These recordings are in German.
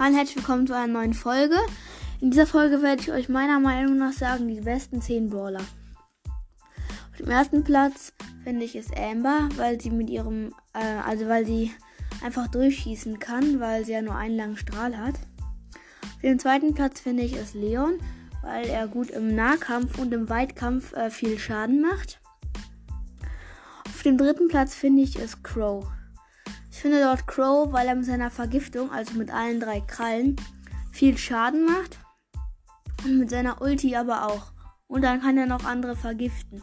Hallo herzlich willkommen zu einer neuen Folge. In dieser Folge werde ich euch meiner Meinung nach sagen, die besten 10 Brawler. Auf dem ersten Platz finde ich es Amber, weil sie mit ihrem, äh, also weil sie einfach durchschießen kann, weil sie ja nur einen langen Strahl hat. Auf dem zweiten Platz finde ich es Leon, weil er gut im Nahkampf und im Weitkampf äh, viel Schaden macht. Auf dem dritten Platz finde ich es Crow. Ich finde dort Crow, weil er mit seiner Vergiftung, also mit allen drei Krallen, viel Schaden macht. Und mit seiner Ulti aber auch. Und dann kann er noch andere vergiften.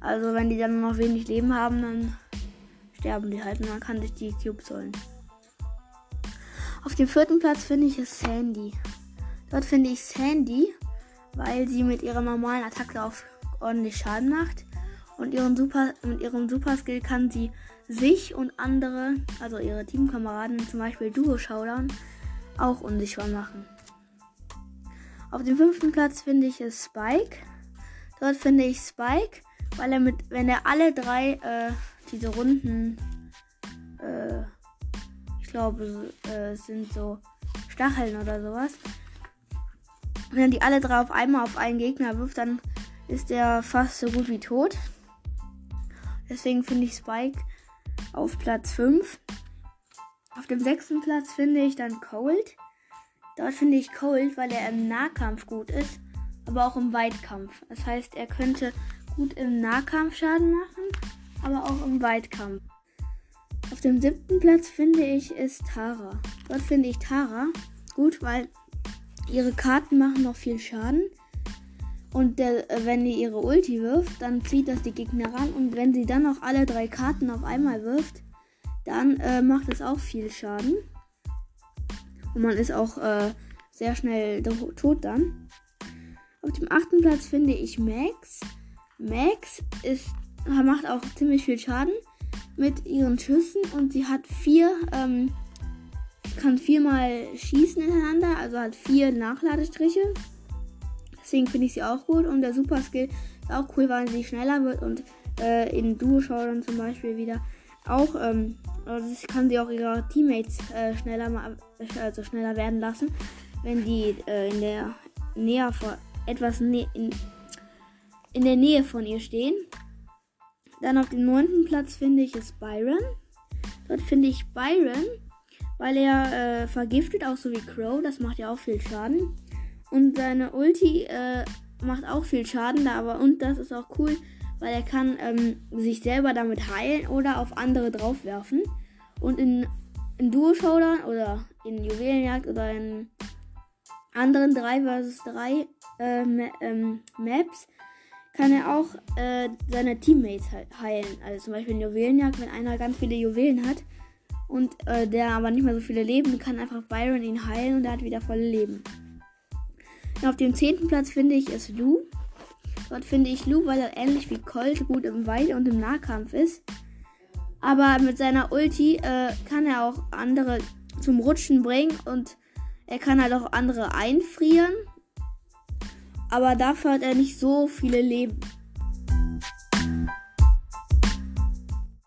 Also wenn die dann noch wenig Leben haben, dann sterben die halt und man kann sich die Cubes holen. Auf dem vierten Platz finde ich es Sandy. Dort finde ich Sandy, weil sie mit ihrer normalen Attacke auf ordentlich Schaden macht. Und ihren Super, mit ihrem Super Skill kann sie sich und andere, also ihre Teamkameraden, zum Beispiel Duo Showdown, auch unsichtbar machen. Auf dem fünften Platz finde ich es Spike. Dort finde ich Spike, weil er mit, wenn er alle drei äh, diese Runden, äh, ich glaube, äh, sind so Stacheln oder sowas. Wenn er die alle drei auf einmal auf einen Gegner wirft, dann ist er fast so gut wie tot. Deswegen finde ich Spike auf Platz 5. Auf dem sechsten Platz finde ich dann Cold. Dort finde ich Cold, weil er im Nahkampf gut ist, aber auch im Weitkampf. Das heißt, er könnte gut im Nahkampf Schaden machen, aber auch im Weitkampf. Auf dem siebten Platz finde ich ist Tara. Dort finde ich Tara gut, weil ihre Karten machen noch viel Schaden. Und der, äh, wenn die ihre Ulti wirft, dann zieht das die Gegner ran. Und wenn sie dann noch alle drei Karten auf einmal wirft, dann äh, macht es auch viel Schaden. Und man ist auch äh, sehr schnell tot dann. Auf dem achten Platz finde ich Max. Max ist, macht auch ziemlich viel Schaden mit ihren Schüssen und sie hat vier, ähm, kann viermal schießen hintereinander, also hat vier Nachladestriche. Deswegen finde ich sie auch gut. Und der Super Skill ist auch cool, weil sie schneller wird und äh, in Duo Showdown zum Beispiel wieder auch, ähm, also kann sie auch ihre Teammates äh, schneller, also schneller werden lassen, wenn die äh, in der Nähe von etwas ne in, in der Nähe von ihr stehen. Dann auf dem neunten Platz finde ich es Byron. Dort finde ich Byron, weil er äh, vergiftet, auch so wie Crow. Das macht ja auch viel Schaden. Und seine Ulti äh, macht auch viel Schaden, da aber und das ist auch cool, weil er kann ähm, sich selber damit heilen oder auf andere draufwerfen. Und in, in Duo Showdown oder in Juwelenjagd oder in anderen 3 vs 3 äh, ähm, Maps kann er auch äh, seine Teammates heilen. Also zum Beispiel in Juwelenjagd, wenn einer ganz viele Juwelen hat und äh, der aber nicht mehr so viele Leben, kann einfach Byron ihn heilen und er hat wieder volle Leben. Auf dem zehnten Platz finde ich es Lu. Dort finde ich Lu, weil er ähnlich wie Colt gut im Weit- und im Nahkampf ist. Aber mit seiner Ulti äh, kann er auch andere zum Rutschen bringen und er kann halt auch andere einfrieren. Aber dafür hat er nicht so viele Leben.